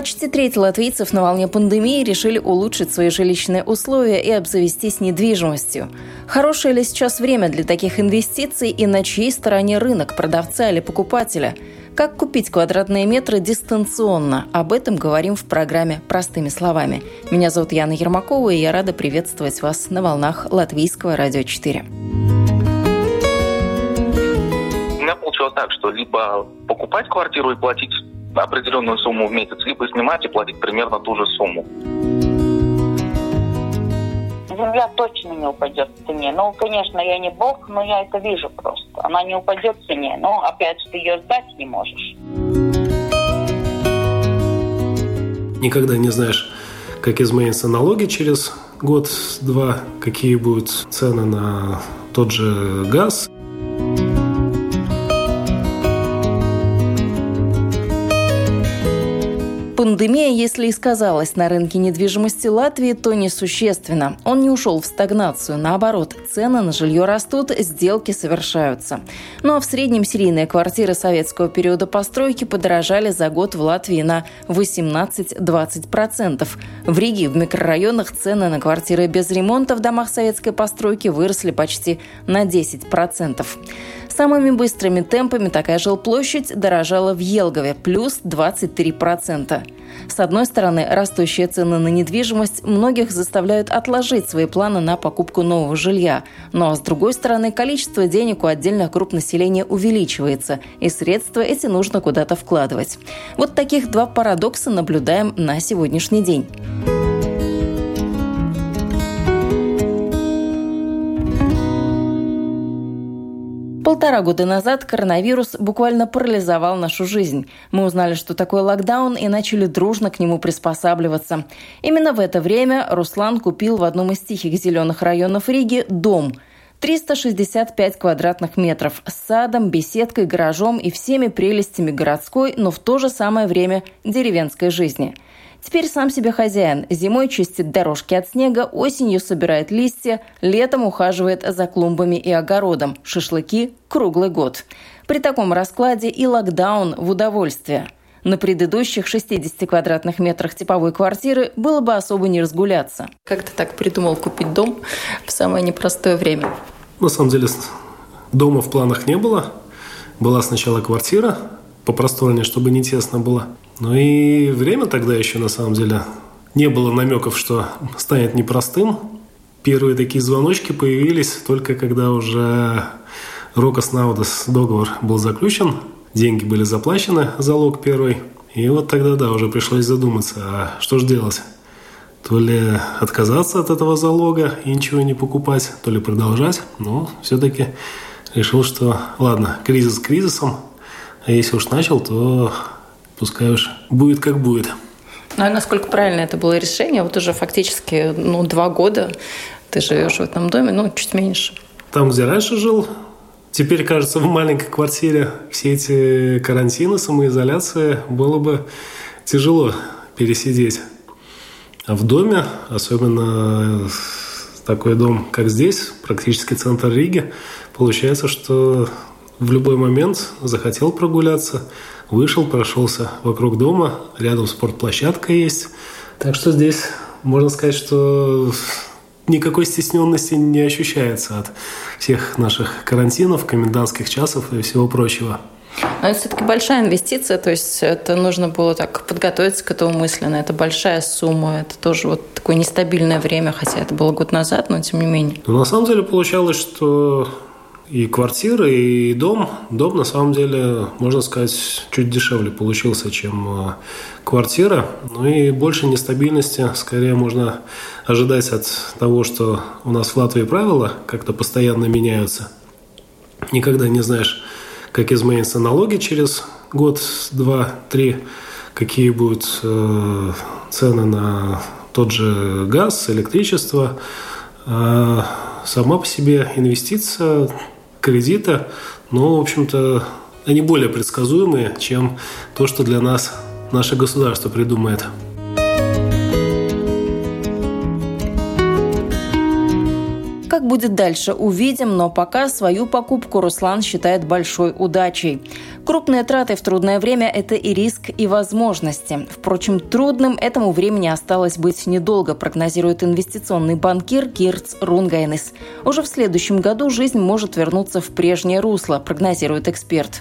Почти треть латвийцев на волне пандемии решили улучшить свои жилищные условия и обзавестись недвижимостью. Хорошее ли сейчас время для таких инвестиций и на чьей стороне рынок, продавца или покупателя? Как купить квадратные метры дистанционно? Об этом говорим в программе «Простыми словами». Меня зовут Яна Ермакова, и я рада приветствовать вас на волнах Латвийского радио 4. У меня получилось так, что либо покупать квартиру и платить определенную сумму в месяц, либо снимать и платить примерно ту же сумму. Земля точно не упадет в цене. Ну, конечно, я не бог, но я это вижу просто. Она не упадет в цене, но опять же ты ее сдать не можешь. Никогда не знаешь, как изменятся налоги через год-два, какие будут цены на тот же газ. Пандемия, если и сказалась на рынке недвижимости Латвии, то несущественно. Он не ушел в стагнацию. Наоборот, цены на жилье растут, сделки совершаются. Ну а в среднем серийные квартиры советского периода постройки подорожали за год в Латвии на 18-20%. В Риге в микрорайонах цены на квартиры без ремонта в домах советской постройки выросли почти на 10%. Самыми быстрыми темпами такая жилплощадь дорожала в Елгове – плюс 23%. С одной стороны, растущие цены на недвижимость многих заставляют отложить свои планы на покупку нового жилья. А с другой стороны, количество денег у отдельных групп населения увеличивается, и средства эти нужно куда-то вкладывать. Вот таких два парадокса наблюдаем на сегодняшний день. Полтора года назад коронавирус буквально парализовал нашу жизнь. Мы узнали, что такое локдаун, и начали дружно к нему приспосабливаться. Именно в это время Руслан купил в одном из тихих зеленых районов Риги дом – 365 квадратных метров с садом, беседкой, гаражом и всеми прелестями городской, но в то же самое время деревенской жизни – Теперь сам себе хозяин. Зимой чистит дорожки от снега, осенью собирает листья, летом ухаживает за клумбами и огородом. Шашлыки круглый год. При таком раскладе и локдаун в удовольствие. На предыдущих 60 квадратных метрах типовой квартиры было бы особо не разгуляться. Как ты так придумал купить дом в самое непростое время? На самом деле дома в планах не было. Была сначала квартира, попросторнее, чтобы не тесно было. Ну и время тогда еще, на самом деле, не было намеков, что станет непростым. Первые такие звоночки появились только когда уже Рокос Наудас договор был заключен, деньги были заплачены, залог первый. И вот тогда, да, уже пришлось задуматься, а что же делать? То ли отказаться от этого залога и ничего не покупать, то ли продолжать. Но все-таки решил, что ладно, кризис кризисом, а если уж начал, то пускай уж будет как будет. Ну, а насколько правильно это было решение? Вот уже фактически ну, два года ты живешь в этом доме, ну, чуть меньше. Там, где раньше жил, теперь, кажется, в маленькой квартире все эти карантины, самоизоляции было бы тяжело пересидеть. А в доме, особенно такой дом, как здесь, практически центр Риги, получается, что в любой момент захотел прогуляться – Вышел, прошелся вокруг дома, рядом спортплощадка есть. Так что здесь можно сказать, что никакой стесненности не ощущается от всех наших карантинов, комендантских часов и всего прочего. Но это все-таки большая инвестиция, то есть это нужно было так подготовиться к этому мысленно. Это большая сумма, это тоже вот такое нестабильное время, хотя это было год назад, но тем не менее. Но на самом деле получалось, что и квартира, и дом. Дом, на самом деле, можно сказать, чуть дешевле получился, чем э, квартира. Ну и больше нестабильности, скорее, можно ожидать от того, что у нас в Латвии правила как-то постоянно меняются. Никогда не знаешь, как изменятся налоги через год, два, три, какие будут э, цены на тот же газ, электричество. А сама по себе инвестиция кредита, но, в общем-то, они более предсказуемые, чем то, что для нас наше государство придумает. Как будет дальше, увидим, но пока свою покупку Руслан считает большой удачей. Крупные траты в трудное время – это и риск, и возможности. Впрочем, трудным этому времени осталось быть недолго, прогнозирует инвестиционный банкир Кирц Рунгайнес. Уже в следующем году жизнь может вернуться в прежнее русло, прогнозирует эксперт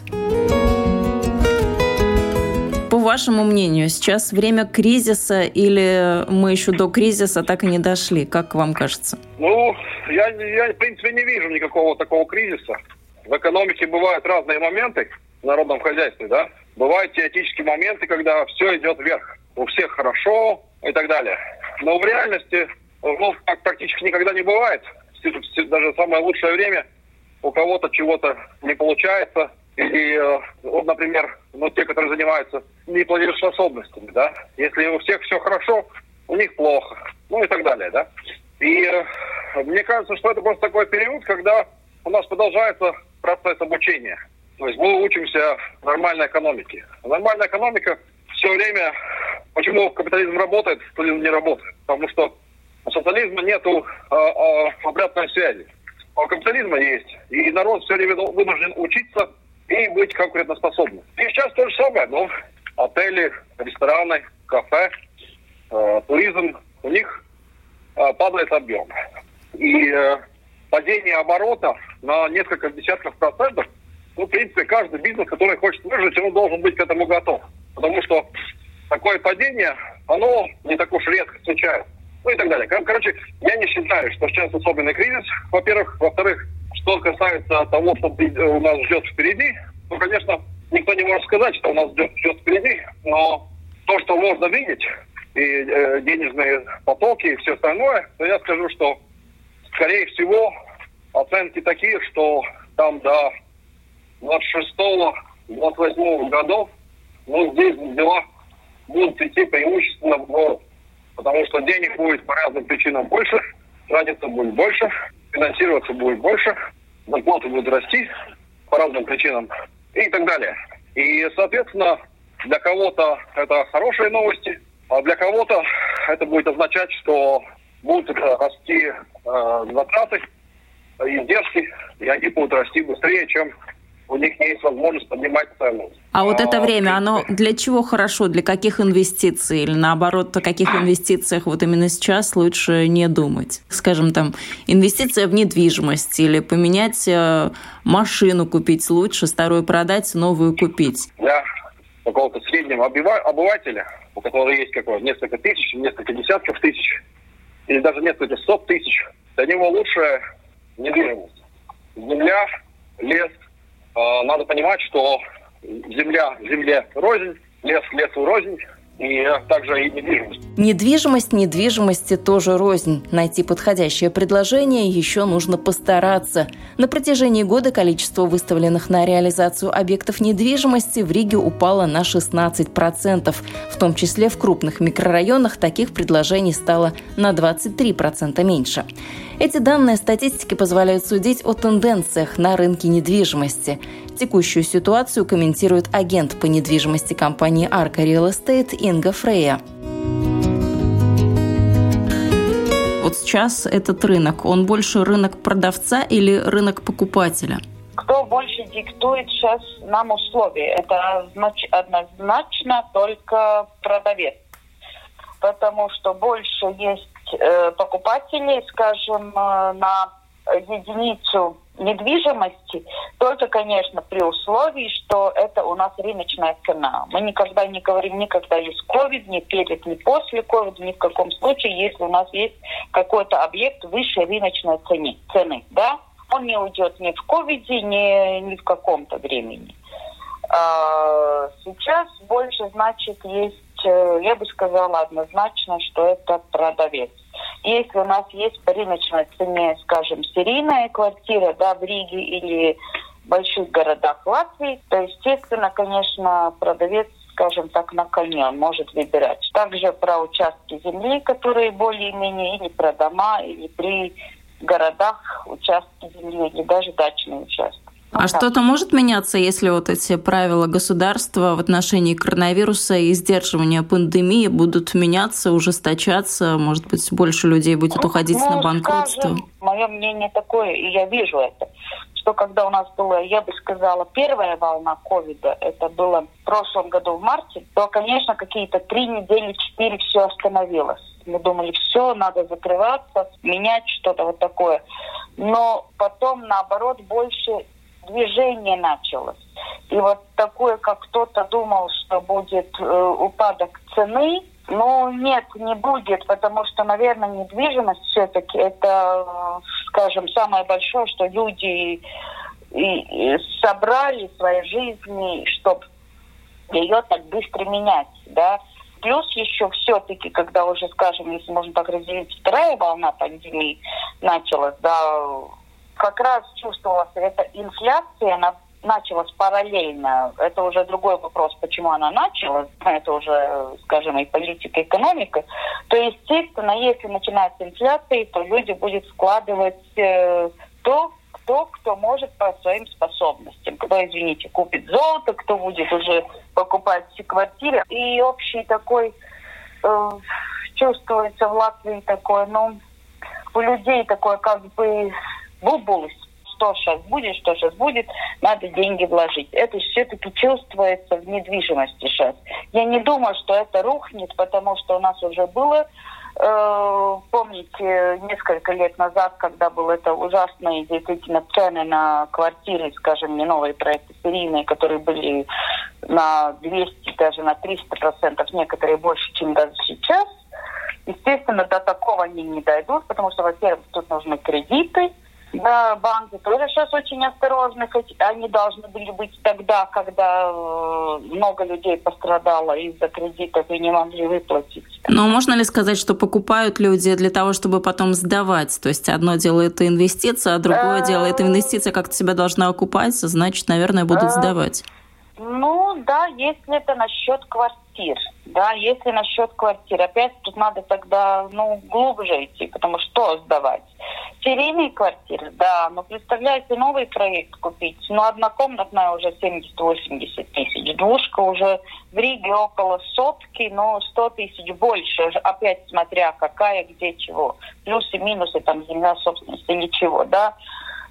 вашему мнению, сейчас время кризиса или мы еще до кризиса так и не дошли? Как вам кажется? Ну, я, я в принципе не вижу никакого такого кризиса. В экономике бывают разные моменты в народном хозяйстве, да. Бывают теоретические моменты, когда все идет вверх. У всех хорошо и так далее. Но в реальности, ну, так практически никогда не бывает. Даже самое лучшее время у кого-то чего-то не получается, и, э, вот, например, ну, те, которые занимаются неплатежеспособностями, да, если у всех все хорошо, у них плохо, ну и так далее, да. И э, мне кажется, что это просто такой период, когда у нас продолжается процесс обучения. То есть мы учимся нормальной экономике. Нормальная экономика все время... Почему капитализм работает, социализм не работает? Потому что у социализма нет э, э, обратной связи. А у капитализма есть. И народ все время вынужден учиться и быть конкурентоспособным. И сейчас то же самое, но отели, рестораны, кафе, э, туризм, у них э, падает объем. И э, падение оборота на несколько десятков процентов, ну, в принципе, каждый бизнес, который хочет выжить, он должен быть к этому готов. Потому что такое падение, оно не так уж редко случается. Ну и так далее. Короче, я не считаю, что сейчас особенный кризис, во-первых. Во-вторых, что касается того, что у нас ждет впереди, ну, конечно, никто не может сказать, что у нас ждет, ждет впереди, но то, что можно видеть, и э, денежные потоки, и все остальное, то я скажу, что, скорее всего, оценки такие, что там до 26-28 годов, ну, здесь дела будут идти преимущественно в город. Потому что денег будет по разным причинам больше, тратиться будет больше, финансироваться будет больше, зарплаты будут расти по разным причинам и так далее. И, соответственно, для кого-то это хорошие новости, а для кого-то это будет означать, что будут расти э, затраты, издержки, и они будут расти быстрее, чем у них есть возможность поднимать цену. А вот это а, время, оно для чего хорошо? Для каких инвестиций? Или наоборот, о каких инвестициях вот именно сейчас лучше не думать? Скажем, там, инвестиция в недвижимость или поменять э, машину купить лучше, старую продать, новую купить? Для какого-то среднего обывателя, у которого есть какое несколько тысяч, несколько десятков тысяч, или даже несколько сот тысяч, для него лучше недвижимость. Земля, лес, надо понимать, что земля земле рознь, лес лесу рознь, и также и недвижимость. Недвижимость недвижимости тоже рознь. Найти подходящее предложение еще нужно постараться. На протяжении года количество выставленных на реализацию объектов недвижимости в Риге упало на 16%. В том числе в крупных микрорайонах таких предложений стало на 23% меньше. Эти данные статистики позволяют судить о тенденциях на рынке недвижимости. Текущую ситуацию комментирует агент по недвижимости компании Arca Real Estate Инга Фрея. Вот сейчас этот рынок, он больше рынок продавца или рынок покупателя? Кто больше диктует сейчас нам условия? Это однозначно только продавец. Потому что больше есть э, покупателей, скажем, э, на единицу недвижимости, только, конечно, при условии, что это у нас рыночная цена. Мы никогда не говорим никогда есть ковид, ни перед, ни после ковида, ни в каком случае, если у нас есть какой-то объект выше рыночной цены, цены да? Он не уйдет ни в ковиде, ни, ни в каком-то времени. А, сейчас больше, значит, есть, я бы сказала однозначно, что это продавец. Если у нас есть по рыночной цене, скажем, серийная квартира да, в Риге или в больших городах Латвии, то, естественно, конечно, продавец скажем так, на коне, он может выбирать. Также про участки земли, которые более-менее, или про дома, или при городах участки земли или даже дачные участки. А что-то может меняться, если вот эти правила государства в отношении коронавируса и сдерживания пандемии будут меняться, ужесточаться? Может быть, больше людей будет уходить ну, на банкротство? Скажем, мое мнение такое, и я вижу это, что когда у нас была, я бы сказала, первая волна ковида, это было в прошлом году в марте, то, конечно, какие-то три недели, четыре все остановилось. Мы думали, все, надо закрываться, менять что-то вот такое. Но потом, наоборот, больше движение началось. И вот такое, как кто-то думал, что будет э, упадок цены, ну, нет, не будет, потому что, наверное, недвижимость все-таки это, скажем, самое большое, что люди и, и собрали в своей жизни, чтобы ее так быстро менять, да. Плюс еще все-таки, когда уже, скажем, если можно так разделить, вторая волна пандемии началась, да, как раз чувствовалась эта инфляция, она началась параллельно. Это уже другой вопрос, почему она началась. Это уже, скажем, и политика, и экономика. То, естественно, если начинается инфляция, то люди будут вкладывать э, то, кто, кто может по своим способностям. Кто, извините, купит золото, кто будет уже покупать квартиры. И общий такой э, чувствуется в Латвии такой, ну, у людей такое как бы бубулось, что сейчас будет, что сейчас будет, надо деньги вложить. Это все-таки чувствуется в недвижимости сейчас. Я не думаю, что это рухнет, потому что у нас уже было э, помните, несколько лет назад, когда был это ужасные действительно цены на квартиры, скажем, не новые проекты серийные, которые были на 200, даже на 300 процентов, некоторые больше, чем даже сейчас. Естественно, до такого они не дойдут, потому что, во-первых, тут нужны кредиты, да, банки тоже сейчас очень осторожны, хоть они должны были быть тогда, когда э, много людей пострадало из-за кредитов и не могли выплатить. Но можно ли сказать, что покупают люди для того, чтобы потом сдавать? То есть одно дело это инвестиция, а другое дело это инвестиция как-то себя должна окупаться, значит, наверное, будут э, сдавать. Ну да, если это насчет квартир. Да, если насчет квартир, опять тут надо тогда, ну, глубже идти, потому что сдавать. Серийные квартиры, да, но представляете, новый проект купить, ну, однокомнатная уже 70-80 тысяч, двушка уже в Риге около сотки, но 100 тысяч больше, опять смотря какая, где, чего, плюсы, минусы, там, земля, собственность или чего, да.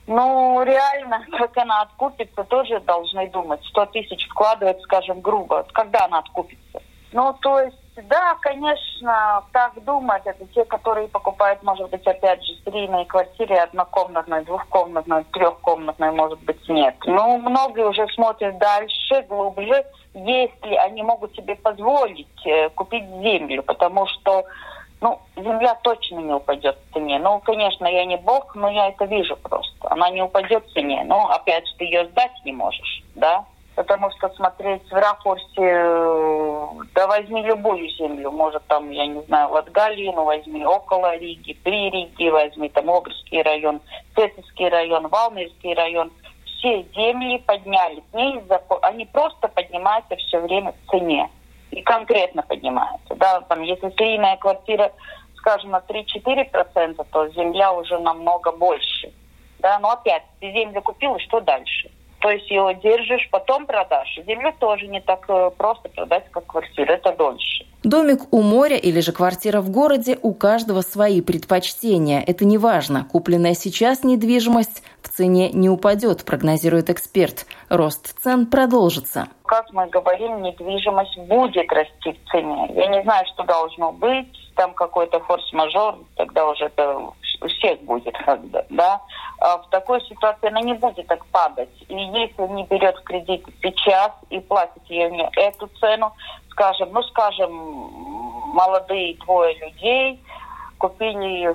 Ну, реально, как она откупится, тоже должны думать. 100 тысяч вкладывать, скажем, грубо. Когда она откупится? Ну, то есть, да, конечно, так думать, это те, которые покупают, может быть, опять же, серийные квартиры, однокомнатные, двухкомнатные, трехкомнатные, может быть, нет. Ну, многие уже смотрят дальше, глубже, если они могут себе позволить э, купить землю, потому что ну, земля точно не упадет в цене. Ну, конечно, я не бог, но я это вижу просто. Она не упадет в цене. Но, опять же, ты ее сдать не можешь, да? Потому что смотреть в ракурсе, э, да возьми любую землю, может там, я не знаю, Латгалину возьми, около Риги, при Риге возьми, там Огрский район, Цесовский район, Валмирский район. Все земли из-за... Они просто поднимаются все время в цене и конкретно поднимается. Да, там, если серийная квартира, скажем, на 3-4%, то земля уже намного больше. Да, но опять, ты землю купил, и что дальше? То есть ее держишь, потом продашь. Землю тоже не так э, просто продать, как квартиру. Это дольше. Домик у моря или же квартира в городе, у каждого свои предпочтения. Это не важно. Купленная сейчас недвижимость в цене не упадет, прогнозирует эксперт. Рост цен продолжится. Как мы говорим, недвижимость будет расти в цене. Я не знаю, что должно быть. Там какой-то форс-мажор, тогда уже это всех будет да. А в такой ситуации она не будет так падать. И если не берет кредит сейчас и платит не эту цену, скажем, ну, скажем, молодые двое людей купили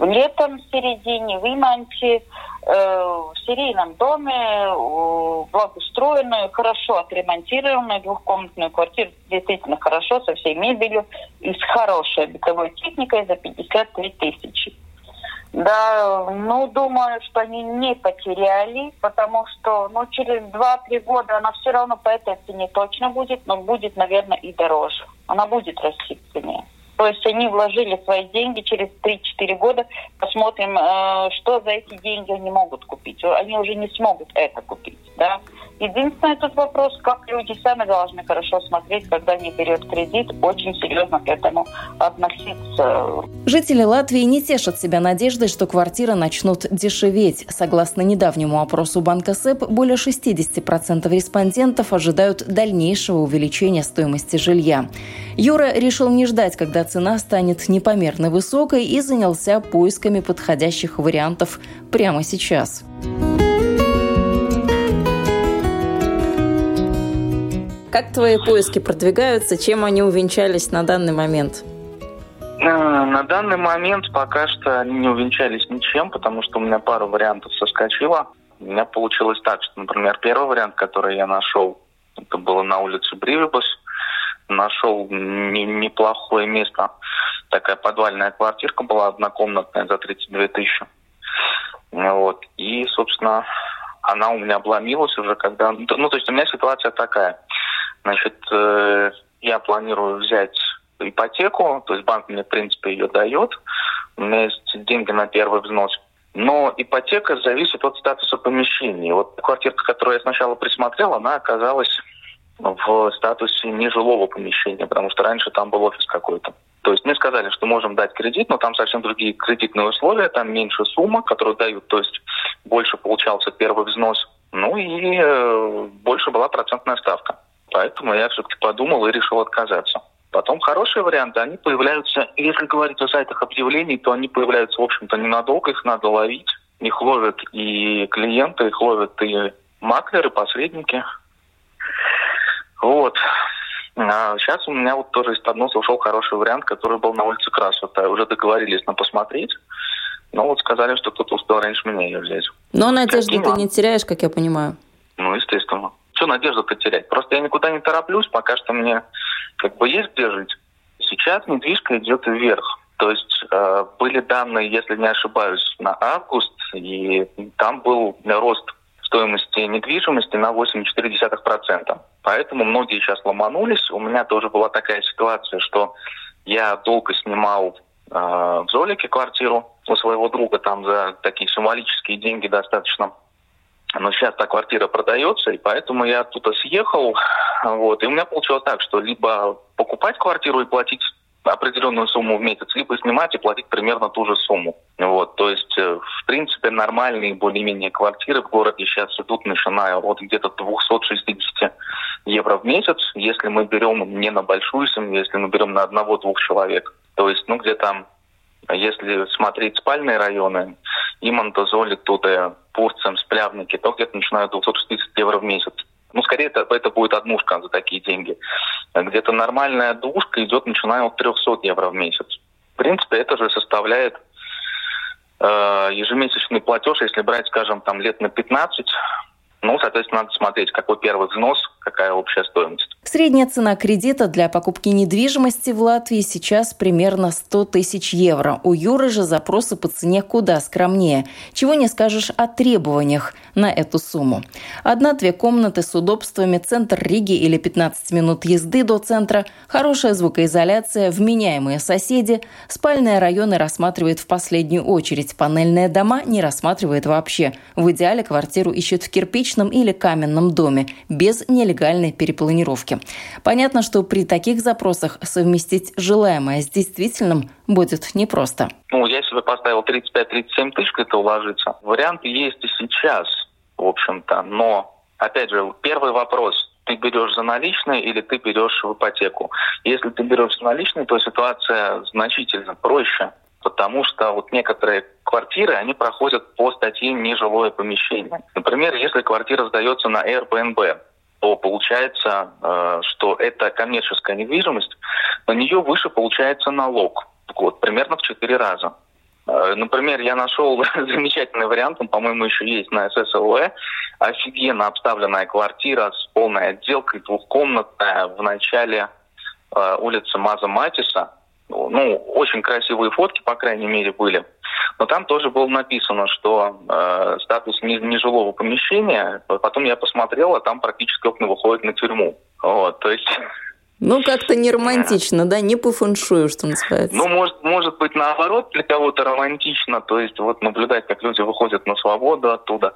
летом в середине в Иманте, э, в серийном доме, э, благоустроенную, хорошо отремонтированную двухкомнатную квартиру, действительно хорошо, со всей мебелью и с хорошей бытовой техникой за 53 тысячи. Да, ну, думаю, что они не потеряли, потому что, ну, через 2-3 года она все равно по этой цене точно будет, но будет, наверное, и дороже. Она будет расти в цене. То есть они вложили свои деньги через 3-4 года. Посмотрим, э, что за эти деньги они могут купить. Они уже не смогут это купить. Да? Единственный тут вопрос, как люди сами должны хорошо смотреть, когда они берут кредит, очень серьезно к этому относиться. Жители Латвии не тешат себя надеждой, что квартиры начнут дешеветь. Согласно недавнему опросу банка СЭП, более 60% респондентов ожидают дальнейшего увеличения стоимости жилья. Юра решил не ждать, когда цена станет непомерно высокой и занялся поисками подходящих вариантов прямо сейчас. Как твои поиски продвигаются? Чем они увенчались на данный момент? Э, на данный момент пока что они не увенчались ничем, потому что у меня пару вариантов соскочило. У меня получилось так, что, например, первый вариант, который я нашел, это было на улице Бривибус. Нашел не, неплохое место. Такая подвальная квартирка была однокомнатная за 32 тысячи. Вот. И, собственно, она у меня обломилась уже, когда... Ну, то есть у меня ситуация такая. Значит, э, я планирую взять ипотеку, то есть банк мне, в принципе, ее дает. У меня есть деньги на первый взнос. Но ипотека зависит от статуса помещения. Вот квартирка, которую я сначала присмотрел, она оказалась в статусе нежилого помещения, потому что раньше там был офис какой-то. То есть мне сказали, что можем дать кредит, но там совсем другие кредитные условия, там меньше сумма, которую дают, то есть больше получался первый взнос, ну и э, больше была процентная ставка. Поэтому я все-таки подумал и решил отказаться. Потом хорошие варианты, они появляются, если говорить о сайтах объявлений, то они появляются, в общем-то, ненадолго, их надо ловить. Их ловят и клиенты, их ловят и маклеры, посредники. Вот. А сейчас у меня вот тоже из подноса ушел хороший вариант, который был на улице Красота. Уже договорились на посмотреть. Но вот сказали, что кто-то успел раньше меня ее взять. Но надежды ты не теряешь, как я понимаю. Ну, естественно что надежду потерять? Просто я никуда не тороплюсь, пока что мне как бы есть где жить. Сейчас недвижка идет вверх. То есть э, были данные, если не ошибаюсь, на август, и там был рост стоимости недвижимости на 8,4%. Поэтому многие сейчас ломанулись. У меня тоже была такая ситуация, что я долго снимал э, в Золике квартиру у своего друга там за такие символические деньги достаточно но сейчас та квартира продается, и поэтому я оттуда съехал. Вот, и у меня получилось так, что либо покупать квартиру и платить определенную сумму в месяц, либо снимать и платить примерно ту же сумму. Вот, то есть, э, в принципе, нормальные более-менее квартиры в городе сейчас идут, начиная от где-то 260 евро в месяц, если мы берем не на большую семью, если мы берем на одного-двух человек. То есть, ну, где-то, если смотреть спальные районы, Иманта, Золи, Туде, Пурцем, Сплявники, то где-то начинают 260 евро в месяц. Ну, скорее, это, это будет однушка за такие деньги. Где-то нормальная двушка идет, начиная от 300 евро в месяц. В принципе, это же составляет э, ежемесячный платеж, если брать, скажем, там лет на 15, ну, соответственно, надо смотреть, какой первый взнос, какая общая стоимость. Средняя цена кредита для покупки недвижимости в Латвии сейчас примерно 100 тысяч евро. У Юры же запросы по цене куда скромнее. Чего не скажешь о требованиях на эту сумму. Одна-две комнаты с удобствами, центр Риги или 15 минут езды до центра, хорошая звукоизоляция, вменяемые соседи. Спальные районы рассматривает в последнюю очередь. Панельные дома не рассматривает вообще. В идеале квартиру ищет в кирпичном или каменном доме, без нелегальной перепланировки. Понятно, что при таких запросах совместить желаемое с действительным будет непросто. Ну, я себе поставил 35-37 тысяч, это уложиться. Варианты есть и сейчас, в общем-то, но, опять же, первый вопрос – ты берешь за наличные или ты берешь в ипотеку. Если ты берешь за наличные, то ситуация значительно проще, потому что вот некоторые квартиры, они проходят по статье «нежилое помещение». Например, если квартира сдается на Airbnb, то получается, э, что это коммерческая недвижимость, на нее выше получается налог. Вот, примерно в 4 раза. Э, например, я нашел замечательный вариант, он, по-моему, еще есть на ССЛВ. Офигенно обставленная квартира с полной отделкой, двухкомнатная в начале э, улицы Маза Матиса ну, очень красивые фотки, по крайней мере, были. Но там тоже было написано, что э, статус нежилого помещения. Потом я посмотрел, а там практически окна выходят на тюрьму. Вот, то есть Ну, как-то не романтично, да, не по фэншую, что называется. Ну, может, может быть, наоборот, для кого-то романтично, то есть вот наблюдать, как люди выходят на свободу оттуда.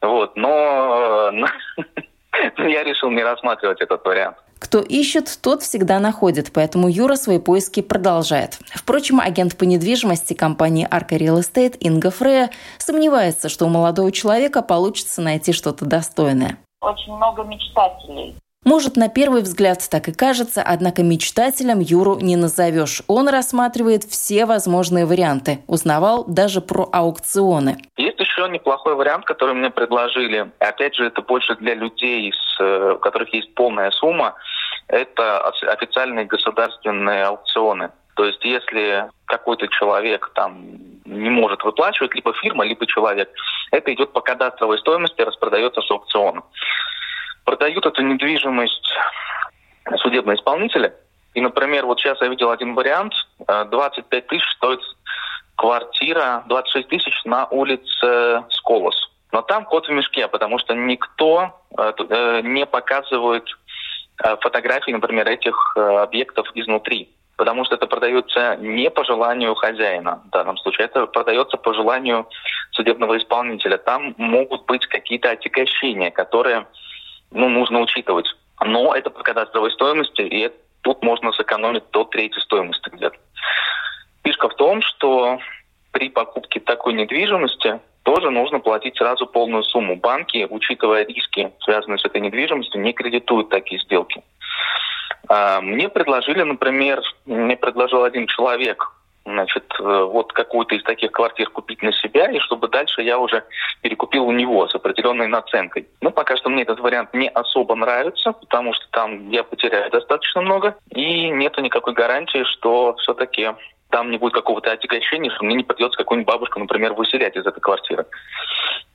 Вот, но я решил не рассматривать этот вариант. Кто ищет, тот всегда находит, поэтому Юра свои поиски продолжает. Впрочем, агент по недвижимости компании Arca Real Estate Инга Фрея сомневается, что у молодого человека получится найти что-то достойное. Очень много мечтателей. Может, на первый взгляд так и кажется, однако мечтателем Юру не назовешь. Он рассматривает все возможные варианты. Узнавал даже про аукционы. Есть еще неплохой вариант, который мне предложили. Опять же, это больше для людей, э, у которых есть полная сумма. Это официальные государственные аукционы. То есть, если какой-то человек там не может выплачивать, либо фирма, либо человек, это идет по кадастровой стоимости, распродается с аукциона продают эту недвижимость судебные исполнители. И, например, вот сейчас я видел один вариант. 25 э, тысяч стоит квартира, 26 тысяч на улице Сколос. Но там кот в мешке, потому что никто э, э, не показывает фотографии, например, этих объектов изнутри. Потому что это продается не по желанию хозяина в данном случае, это продается по желанию судебного исполнителя. Там могут быть какие-то отягощения, которые ну, нужно учитывать. Но это по кадастровой стоимости, и тут можно сэкономить до третьей стоимости где-то. Фишка в том, что при покупке такой недвижимости тоже нужно платить сразу полную сумму. Банки, учитывая риски, связанные с этой недвижимостью, не кредитуют такие сделки. А, мне предложили, например, мне предложил один человек значит, э, вот какую-то из таких квартир купить на себя, и чтобы дальше я уже перекупил у него с определенной наценкой. Но пока что мне этот вариант не особо нравится, потому что там я потеряю достаточно много, и нету никакой гарантии, что все-таки там не будет какого-то отягощения, что мне не придется какую-нибудь бабушку, например, выселять из этой квартиры.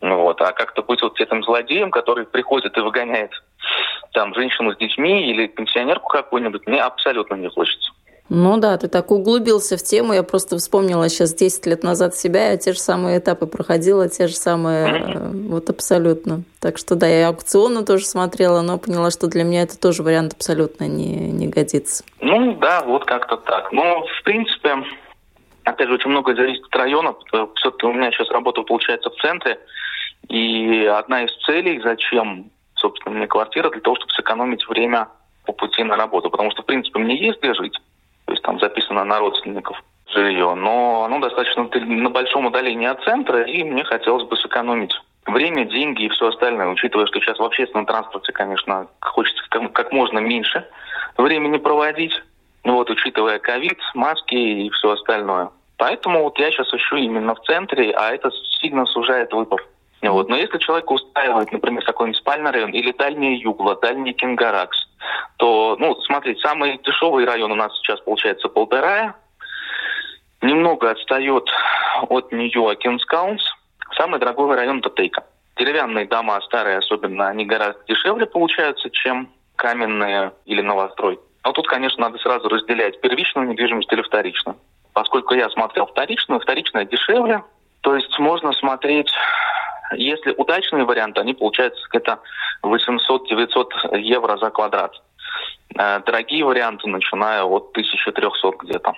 Вот. А как-то быть вот этим злодеем, который приходит и выгоняет там женщину с детьми или пенсионерку какую-нибудь, мне абсолютно не хочется. Ну да, ты так углубился в тему. Я просто вспомнила сейчас 10 лет назад себя, я те же самые этапы проходила, те же самые, э, вот абсолютно. Так что да, я аукционы тоже смотрела, но поняла, что для меня это тоже вариант абсолютно не, не годится. Ну да, вот как-то так. Но в принципе, опять же, очень многое зависит от района. Все-таки у меня сейчас работа получается в центре. И одна из целей, зачем, собственно, мне квартира, для того, чтобы сэкономить время по пути на работу. Потому что, в принципе, мне есть где жить то есть там записано на родственников жилье, но оно достаточно на большом удалении от центра, и мне хотелось бы сэкономить время, деньги и все остальное, учитывая, что сейчас в общественном транспорте, конечно, хочется как, можно меньше времени проводить, вот, учитывая ковид, маски и все остальное. Поэтому вот я сейчас ищу именно в центре, а это сильно сужает выбор. Вот. Но если человека устраивает, например, какой-нибудь спальный район или дальний Югла, дальний Кингаракс, то, ну, смотрите, самый дешевый район у нас сейчас получается полтора, немного отстает от нее Кинскаунс, самый дорогой район это. Деревянные дома старые особенно, они гораздо дешевле получаются, чем каменные или новострой. Но тут, конечно, надо сразу разделять первичную недвижимость или вторичную. Поскольку я смотрел вторичную, вторичная дешевле, то есть можно смотреть если удачные варианты, они получаются где-то 800-900 евро за квадрат. Э, дорогие варианты, начиная от 1300 где-то.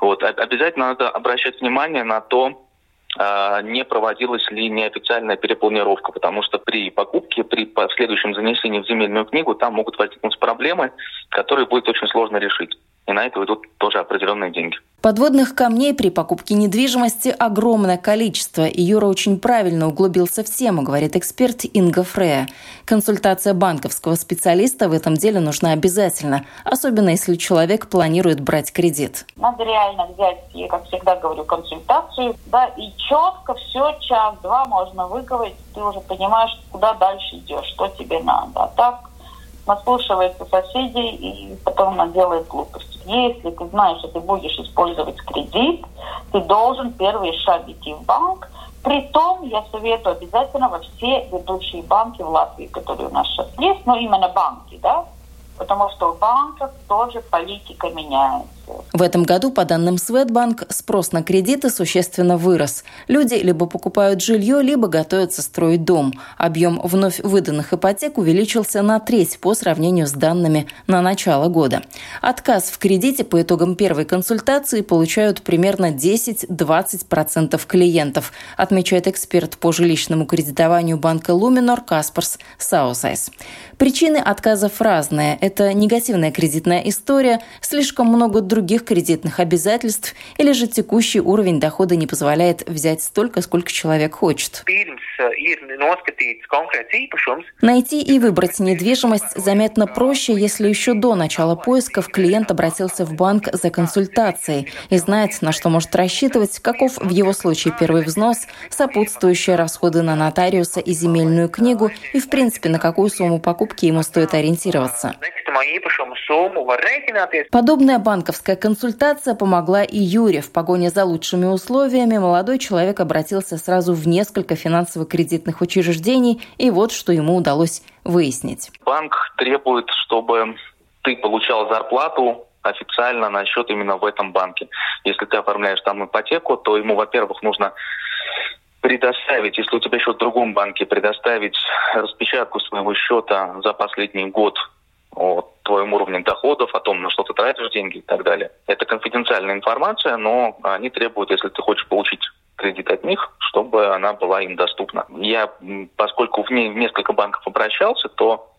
Вот. Обязательно надо обращать внимание на то, э, не проводилась ли неофициальная перепланировка, потому что при покупке, при последующем занесении в земельную книгу там могут возникнуть проблемы, которые будет очень сложно решить. И на это идут тоже определенные деньги. Подводных камней при покупке недвижимости огромное количество, и Юра очень правильно углубился в тему, говорит эксперт Инга Фрея. Консультация банковского специалиста в этом деле нужна обязательно, особенно если человек планирует брать кредит. Надо реально взять, я как всегда говорю, консультацию, да, и четко все час-два можно выговорить, ты уже понимаешь, куда дальше идешь, что тебе надо. А так наслушивается соседей и потом она делает глупости. Если ты знаешь, что ты будешь использовать кредит, ты должен первый шаг идти в банк. Притом я советую обязательно во все ведущие банки в Латвии, которые у нас сейчас есть, но именно банки, да, потому что в банках тоже политика меняется. В этом году, по данным Swedbank, спрос на кредиты существенно вырос. Люди либо покупают жилье, либо готовятся строить дом. Объем вновь выданных ипотек увеличился на треть по сравнению с данными на начало года. Отказ в кредите по итогам первой консультации получают примерно 10-20% клиентов, отмечает эксперт по жилищному кредитованию банка Luminor Каспарс Саусайс. Причины отказов разные. Это негативная кредитная история, слишком много других кредитных обязательств или же текущий уровень дохода не позволяет взять столько, сколько человек хочет. Найти и выбрать недвижимость заметно проще, если еще до начала поисков клиент обратился в банк за консультацией и знает, на что может рассчитывать, каков в его случае первый взнос, сопутствующие расходы на нотариуса и земельную книгу и, в принципе, на какую сумму покупки ему стоит ориентироваться. Подобная банковская консультация помогла и Юре. В погоне за лучшими условиями молодой человек обратился сразу в несколько финансово-кредитных учреждений, и вот что ему удалось выяснить. Банк требует, чтобы ты получал зарплату официально на счет именно в этом банке. Если ты оформляешь там ипотеку, то ему, во-первых, нужно предоставить, если у тебя счет в другом банке, предоставить распечатку своего счета за последний год о твоем уровне доходов, о том, на что ты тратишь деньги и так далее. Это конфиденциальная информация, но они требуют, если ты хочешь получить кредит от них, чтобы она была им доступна. Я, поскольку в, не, в несколько банков обращался, то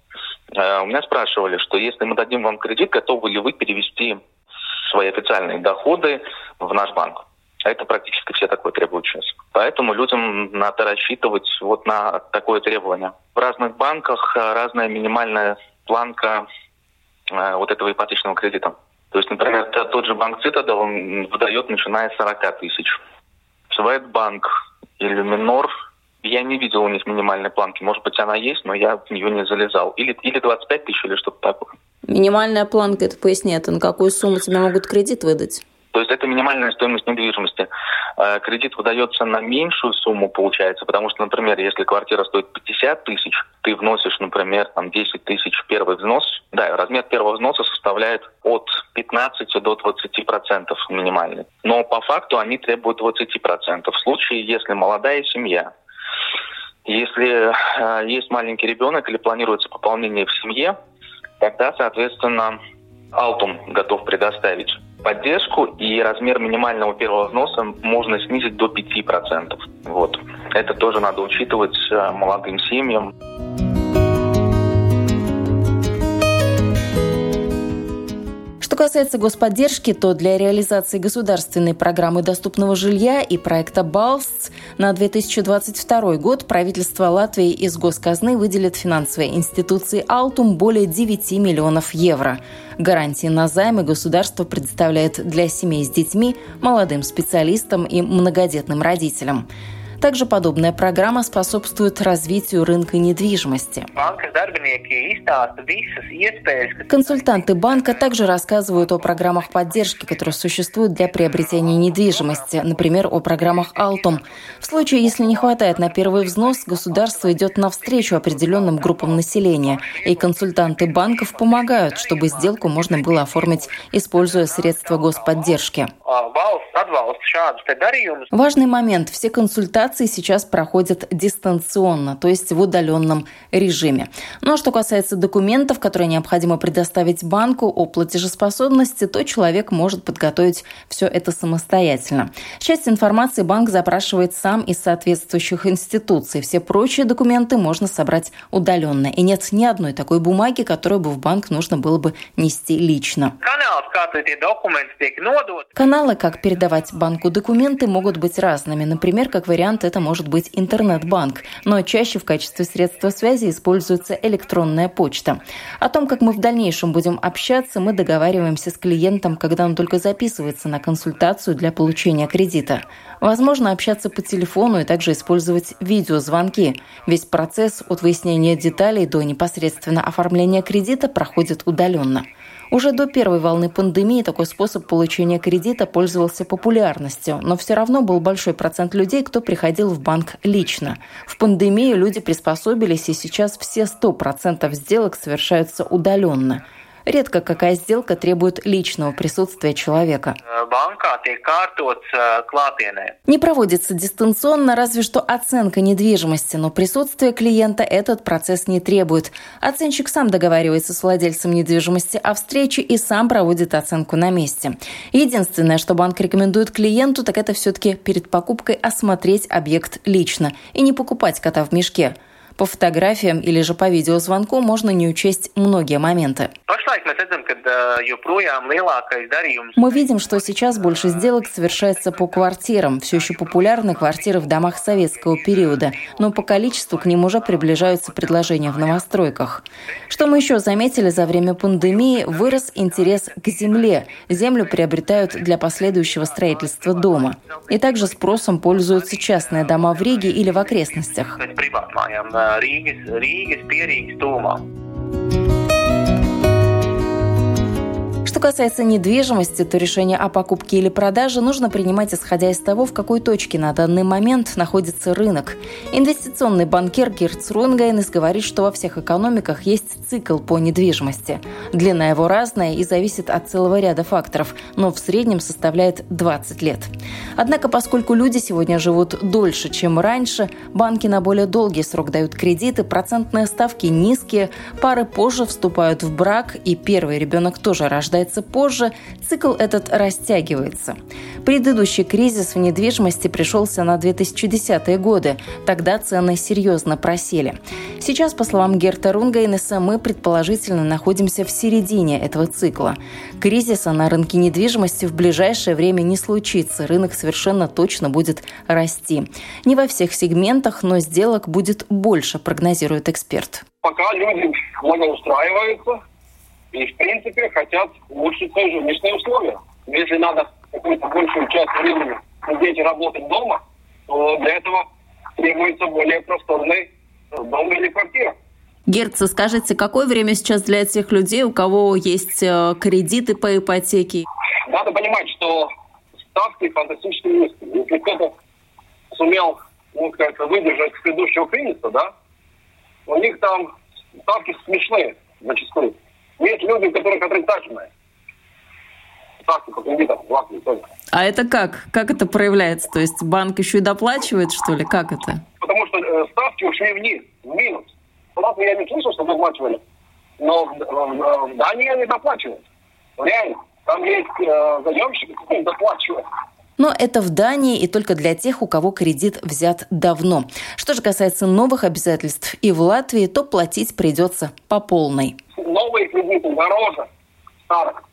э, у меня спрашивали, что если мы дадим вам кредит, готовы ли вы перевести свои официальные доходы в наш банк? А это практически все такое требуют сейчас. Поэтому людям надо рассчитывать вот на такое требование. В разных банках э, разная минимальная планка э, вот этого ипотечного кредита. То есть, например, тот же банк Цитадел он выдает начиная с 40 тысяч. Светбанк или Минор, я не видел у них минимальной планки. Может быть, она есть, но я в нее не залезал. Или, или 25 тысяч, или что-то такое. Минимальная планка, это поясни, это на какую сумму тебе могут кредит выдать? То есть это минимальная стоимость недвижимости. Э, кредит выдается на меньшую сумму, получается, потому что, например, если квартира стоит 50 тысяч, ты вносишь, например, там 10 тысяч первый взнос, да, размер первого взноса составляет от 15 до 20 процентов минимальный. Но по факту они требуют 20 процентов. В случае, если молодая семья, если э, есть маленький ребенок или планируется пополнение в семье, тогда, соответственно, Алтум готов предоставить поддержку, и размер минимального первого взноса можно снизить до 5%. Вот. Это тоже надо учитывать э, молодым семьям. Что касается господдержки, то для реализации государственной программы доступного жилья и проекта «Балстс» на 2022 год правительство Латвии из госказны выделит финансовой институции «Алтум» более 9 миллионов евро. Гарантии на займы государство предоставляет для семей с детьми, молодым специалистам и многодетным родителям. Также подобная программа способствует развитию рынка недвижимости. Консультанты банка также рассказывают о программах поддержки, которые существуют для приобретения недвижимости, например, о программах «Алтум». В случае, если не хватает на первый взнос, государство идет навстречу определенным группам населения, и консультанты банков помогают, чтобы сделку можно было оформить, используя средства господдержки. Важный момент. Все консультации сейчас проходят дистанционно, то есть в удаленном режиме. Ну а что касается документов, которые необходимо предоставить банку о платежеспособности, то человек может подготовить все это самостоятельно. Часть информации банк запрашивает сам из соответствующих институций. Все прочие документы можно собрать удаленно. И нет ни одной такой бумаги, которую бы в банк нужно было бы нести лично. Каналы, как передавать банку документы, могут быть разными. Например, как вариант, это может быть интернет-банк, но чаще в качестве средства связи используется электронная почта. О том, как мы в дальнейшем будем общаться, мы договариваемся с клиентом, когда он только записывается на консультацию для получения кредита. Возможно общаться по телефону и также использовать видеозвонки. Весь процесс от выяснения деталей до непосредственно оформления кредита проходит удаленно. Уже до первой волны пандемии такой способ получения кредита пользовался популярностью, но все равно был большой процент людей, кто приходил в банк лично. В пандемию люди приспособились, и сейчас все 100% сделок совершаются удаленно. Редко какая сделка требует личного присутствия человека. Не проводится дистанционно, разве что оценка недвижимости, но присутствие клиента этот процесс не требует. Оценщик сам договаривается с владельцем недвижимости о встрече и сам проводит оценку на месте. Единственное, что банк рекомендует клиенту, так это все-таки перед покупкой осмотреть объект лично и не покупать кота в мешке. По фотографиям или же по видеозвонку можно не учесть многие моменты. Мы видим, что сейчас больше сделок совершается по квартирам. Все еще популярны квартиры в домах советского периода, но по количеству к ним уже приближаются предложения в новостройках. Что мы еще заметили за время пандемии, вырос интерес к земле. Землю приобретают для последующего строительства дома. И также спросом пользуются частные дома в Риге или в окрестностях. Rīgas, Rīgas pierīgas tūmā. Касается недвижимости, то решение о покупке или продаже нужно принимать исходя из того, в какой точке на данный момент находится рынок. Инвестиционный банкир Герц Рунгайнес говорит, что во всех экономиках есть цикл по недвижимости. Длина его разная и зависит от целого ряда факторов, но в среднем составляет 20 лет. Однако, поскольку люди сегодня живут дольше, чем раньше, банки на более долгий срок дают кредиты, процентные ставки низкие, пары позже вступают в брак, и первый ребенок тоже рождается рождается позже, цикл этот растягивается. Предыдущий кризис в недвижимости пришелся на 2010-е годы. Тогда цены серьезно просели. Сейчас, по словам Герта Рунгайнеса, мы предположительно находимся в середине этого цикла. Кризиса на рынке недвижимости в ближайшее время не случится. Рынок совершенно точно будет расти. Не во всех сегментах, но сделок будет больше, прогнозирует эксперт. Пока люди благоустраиваются, и, в принципе, хотят улучшить свои жилищные условия. Если надо какую-то большую часть времени сидеть и работать дома, то для этого требуется более просторный дом или квартира. Герца, скажите, какое время сейчас для этих людей, у кого есть э, кредиты по ипотеке? Надо понимать, что ставки фантастически низкие. Если кто-то сумел, ну, как выдержать предыдущего кризиса, да, у них там ставки смешные зачастую. Есть люди, у которых отрицательные. Ставки по кредитам, властные тоже. А это как? Как это проявляется? То есть банк еще и доплачивает, что ли? Как это? Потому что э, ставки ушли вниз, в минус. В Латвии я не слышал, что доплачивали. Но в, в, в Дании они доплачивают. Реально. Там есть э, заемщики, которые доплачивают. Но это в Дании и только для тех, у кого кредит взят давно. Что же касается новых обязательств и в Латвии, то платить придется по полной. Новые кредиты дороже старых.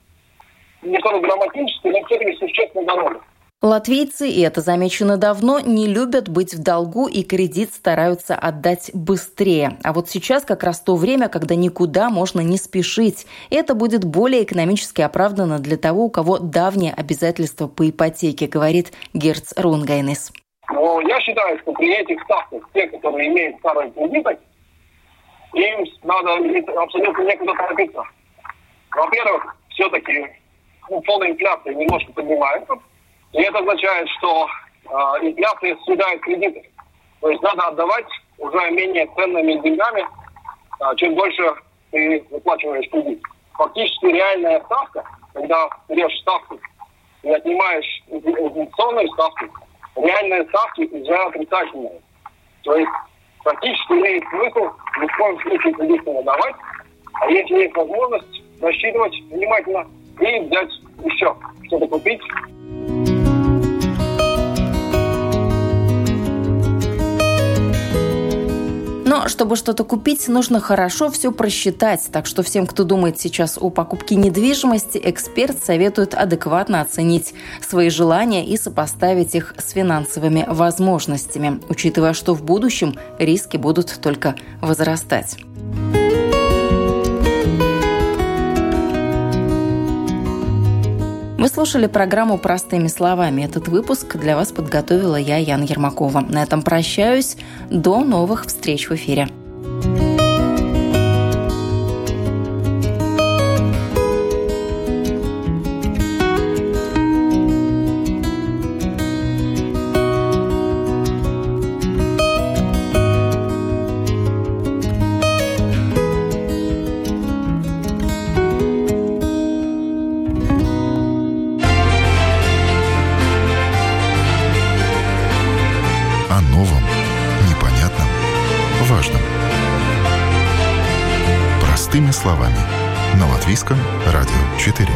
Не только драматически, но все-таки существенно дороже. Латвийцы, и это замечено давно, не любят быть в долгу и кредит стараются отдать быстрее. А вот сейчас как раз то время, когда никуда можно не спешить. И это будет более экономически оправдано для того, у кого давние обязательства по ипотеке, говорит Герц Рунгайнес. Но я считаю, что при этих ставках, те, которые имеют старые кредиты, им надо абсолютно некуда торопиться. Во-первых, все-таки ну, полная инфляция немножко поднимается – и это означает, что э, инфляция съедает кредиты. То есть надо отдавать уже менее ценными деньгами, э, чем больше ты выплачиваешь кредит. Фактически реальная ставка, когда берешь ставку и отнимаешь инфляционные ставки, реальные ставки уже отрицательные. То есть практически имеет смысл в коем случае кредит давать, а если есть возможность, рассчитывать внимательно и взять еще что-то купить, Но чтобы что-то купить, нужно хорошо все просчитать. Так что всем, кто думает сейчас о покупке недвижимости, эксперт советует адекватно оценить свои желания и сопоставить их с финансовыми возможностями, учитывая, что в будущем риски будут только возрастать. Вы слушали программу «Простыми словами». Этот выпуск для вас подготовила я, Яна Ермакова. На этом прощаюсь. До новых встреч в эфире. Латвийском радио 4.